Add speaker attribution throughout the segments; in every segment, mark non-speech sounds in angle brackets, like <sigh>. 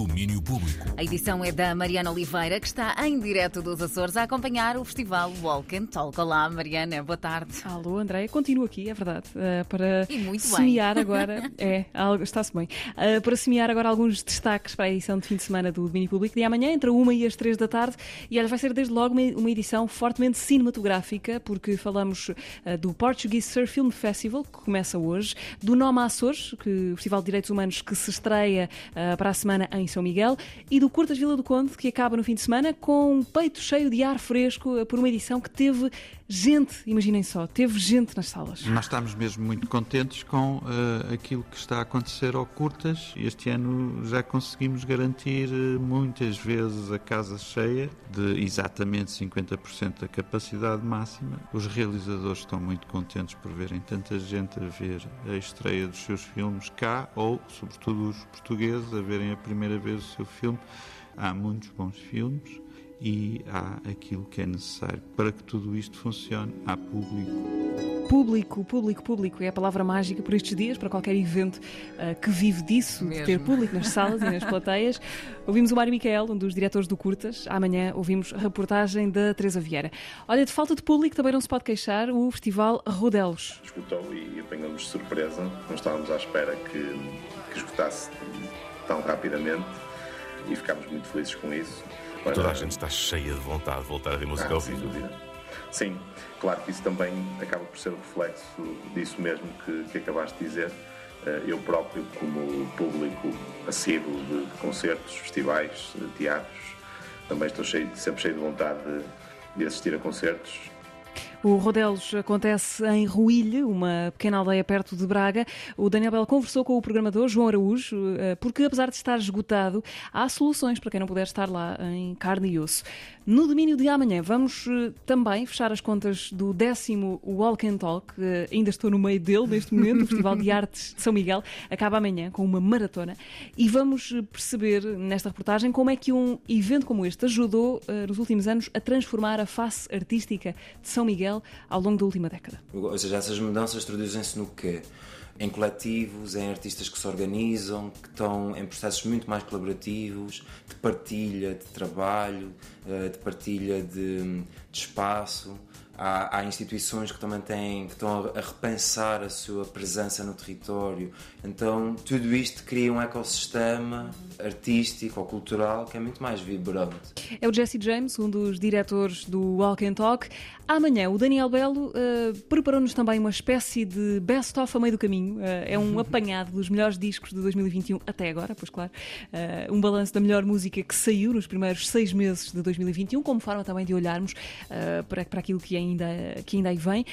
Speaker 1: Domínio Público.
Speaker 2: A edição é da Mariana Oliveira, que está em direto dos Açores a acompanhar o festival Walk and Talk. Olá, Mariana, boa tarde.
Speaker 3: Alô, André, continuo aqui, é verdade, uh, para semear agora, <laughs> é, algo- está-se bem, Uh, para semear agora alguns destaques para a edição de fim de semana do Domínio Público de amanhã, entre a 1 e as 3 da tarde, e olha, vai ser desde logo uma, uma edição fortemente cinematográfica, porque falamos uh, do Portuguese Surf Film Festival, que começa hoje, do Noma Açores, que, o Festival de Direitos Humanos que se estreia uh, para a semana em São Miguel, e do Curtas Vila do Conde, que acaba no fim de semana com um peito cheio de ar fresco uh, por uma edição que teve gente, imaginem só, teve gente nas salas.
Speaker 4: Nós estamos mesmo muito contentes com eh, aquilo que está a acontecer ao Curtas. Este ano já conseguimos garantir eh, muitas vezes a casa cheia, de exatamente 50% da capacidade máxima. Os realizadores estão muito contentes por verem tanta gente a ver a estreia dos seus filmes cá, ou, sobretudo, os portugueses a verem a primeira vez o seu filme. Há muitos bons filmes e há aquilo que é necessário para que tudo isto funcione. Há público.
Speaker 3: Público, público, público é a palavra mágica por estes dias, para qualquer evento ah, que vive disso, de ter
Speaker 2: Mesmo.
Speaker 3: público nas salas e nas <laughs> plateias. Ouvimos o Mário Micael, um dos diretores do Curtas. Amanhã ouvimos a reportagem da Teresa Vieira. Olha, de falta de público também não se pode queixar o Festival Rodelos.
Speaker 5: esgotou e apanhou-nos de surpresa. Não estávamos à espera que, que esgotasse tão rapidamente e ficámos muito felizes com isso.
Speaker 1: Toda a gente está cheia de vontade de voltar a ver música
Speaker 5: Ah,
Speaker 1: ao
Speaker 5: sem
Speaker 1: vivo.
Speaker 5: dúvida. Sim, claro que isso também acaba por ser o reflexo disso mesmo que, que acabaste de dizer. Eh, Eu próprio, como público assíduo de concertos, festivais, teatros, também estou cheio, sempre cheio de vontade de, de assistir a concertos,
Speaker 3: O Rodelos acontece em Ruilhe, uma pequena aldeia perto de Braga. O Daniel Bell conversou com o programador João Araújo, eh, porque apesar de estar esgotado, há soluções para quem não puder estar lá em carne e osso. No domínio de amanhã, vamos eh, também fechar as contas do décimo Walk and Talk. Eh, Ainda estou no meio dele neste momento, o Festival de Artes de São Miguel. Acaba amanhã com uma maratona. E vamos perceber nesta reportagem como é que um evento como este ajudou nos últimos anos a transformar a face artística de São Miguel ao longo da última década.
Speaker 6: Ou seja, essas mudanças traduzem-se no quê? Em coletivos, em artistas que se organizam, que estão em processos muito mais colaborativos, de partilha de trabalho, eh, de partilha de, de espaço. Há, há instituições que também têm, que estão a repensar a sua presença no território. Então, tudo isto cria um ecossistema artístico ou cultural que é muito mais vibrante.
Speaker 3: É o Jesse James, um dos diretores do Walk and Talk. Amanhã, o Daniel Belo eh, preparou-nos também uma espécie de best-of a meio do caminho. Eh, é um <laughs> apanhado dos melhores discos de 2021 até agora, pois claro. Eh, um balanço da melhor música que saiu nos primeiros seis meses de 2021, como forma também de olharmos para, para aquilo que ainda, que ainda aí vem.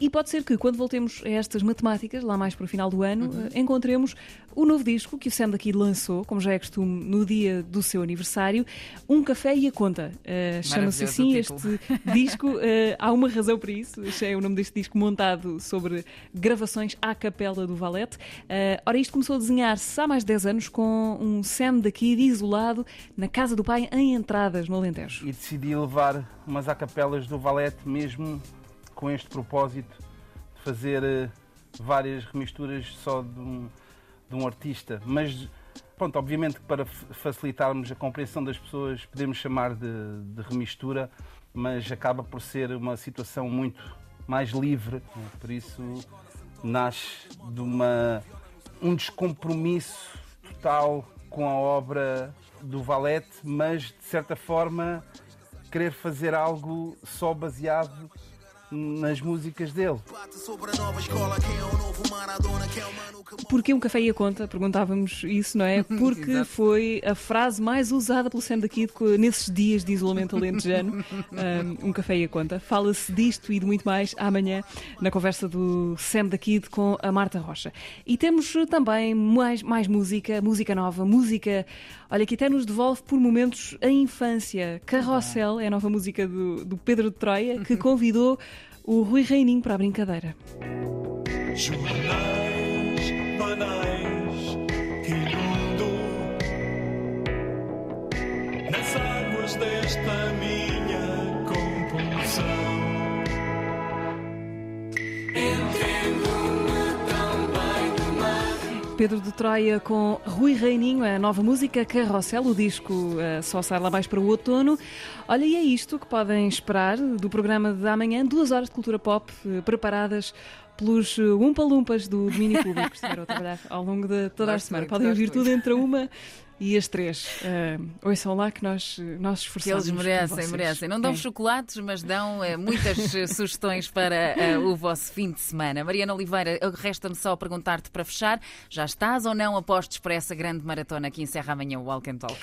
Speaker 3: E pode ser que, quando voltemos a estas matemáticas, lá mais para o final do ano, eh, encontremos o novo disco que o Sam daqui lançou, como já é costume, no dia do seu aniversário, Um Café e a Conta. Eh, Chama-se assim este disco. eh, há uma razão para isso. Este é o nome deste disco montado sobre gravações à capela do Valete. Eh, ora, isto começou a desenhar-se há mais de 10 anos com um Sam daqui isolado na casa do pai em entradas no Alentejo.
Speaker 7: e decidi levar umas acapelas do Valete mesmo com este propósito de fazer eh, várias remisturas só de um, de um artista. Mas, pronto, obviamente para facilitarmos a compreensão das pessoas podemos chamar de, de remistura, mas acaba por ser uma situação muito mais livre. Por isso nasce de uma, um descompromisso total com a obra do Valete, mas de certa forma querer fazer algo só baseado nas músicas dele.
Speaker 3: Porquê um café e a conta? Perguntávamos isso, não é? <laughs> Porque foi a frase mais usada pelo Sam daqui de- nesses dias de isolamento alentejano. <laughs> Um, café e a conta. Fala-se disto e de muito mais amanhã na conversa do Sam da Kid com a Marta Rocha. E temos também mais, mais música, música nova, música, olha, que até nos devolve por momentos a infância. Carrossel é a nova música do, do Pedro de Troia, que <laughs> convidou o Rui Reininho para a brincadeira.
Speaker 8: Banais que inundam nas águas desta minha.
Speaker 3: Pedro de Troia com Rui Reininho, a nova música Carrossel, o disco eh, só sai lá mais para o outono. Olha, e é isto que podem esperar do programa de amanhã, duas horas de cultura pop eh, preparadas pelos eh, Umpa-Lumpas do domínio público que estiveram a trabalhar ao longo de toda a semana. Podem ouvir tudo entre uma e as três. Uh, ouçam lá que nós, nós
Speaker 2: Que
Speaker 3: esforçamos.
Speaker 2: eles
Speaker 3: por
Speaker 2: merecem, merecem. Não dão
Speaker 3: É.
Speaker 2: chocolates, mas dão eh, muitas <laughs> sugestões para eh, o vosso fim de semana. Mariana Oliveira, resta-me só perguntar-te para fechar: já estás ou não a postos para essa grande maratona que encerra amanhã o Walk and Talk?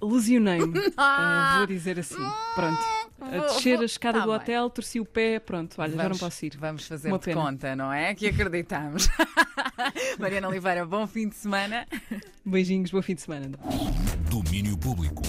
Speaker 3: Lesionei-me, uh, <laughs> vou dizer assim. Pronto. A descer a escada
Speaker 2: tá
Speaker 3: do
Speaker 2: bem.
Speaker 3: hotel, torci o pé, pronto, olha, já não
Speaker 2: Vamos-
Speaker 3: posso ir.
Speaker 2: Vamos fazer
Speaker 3: Uma
Speaker 2: de
Speaker 3: pena.
Speaker 2: conta, não é? Que acreditamos. <laughs> Mariana Oliveira, bom fim de semana.
Speaker 3: Beijinhos, bom fim de semana.
Speaker 1: Domínio público.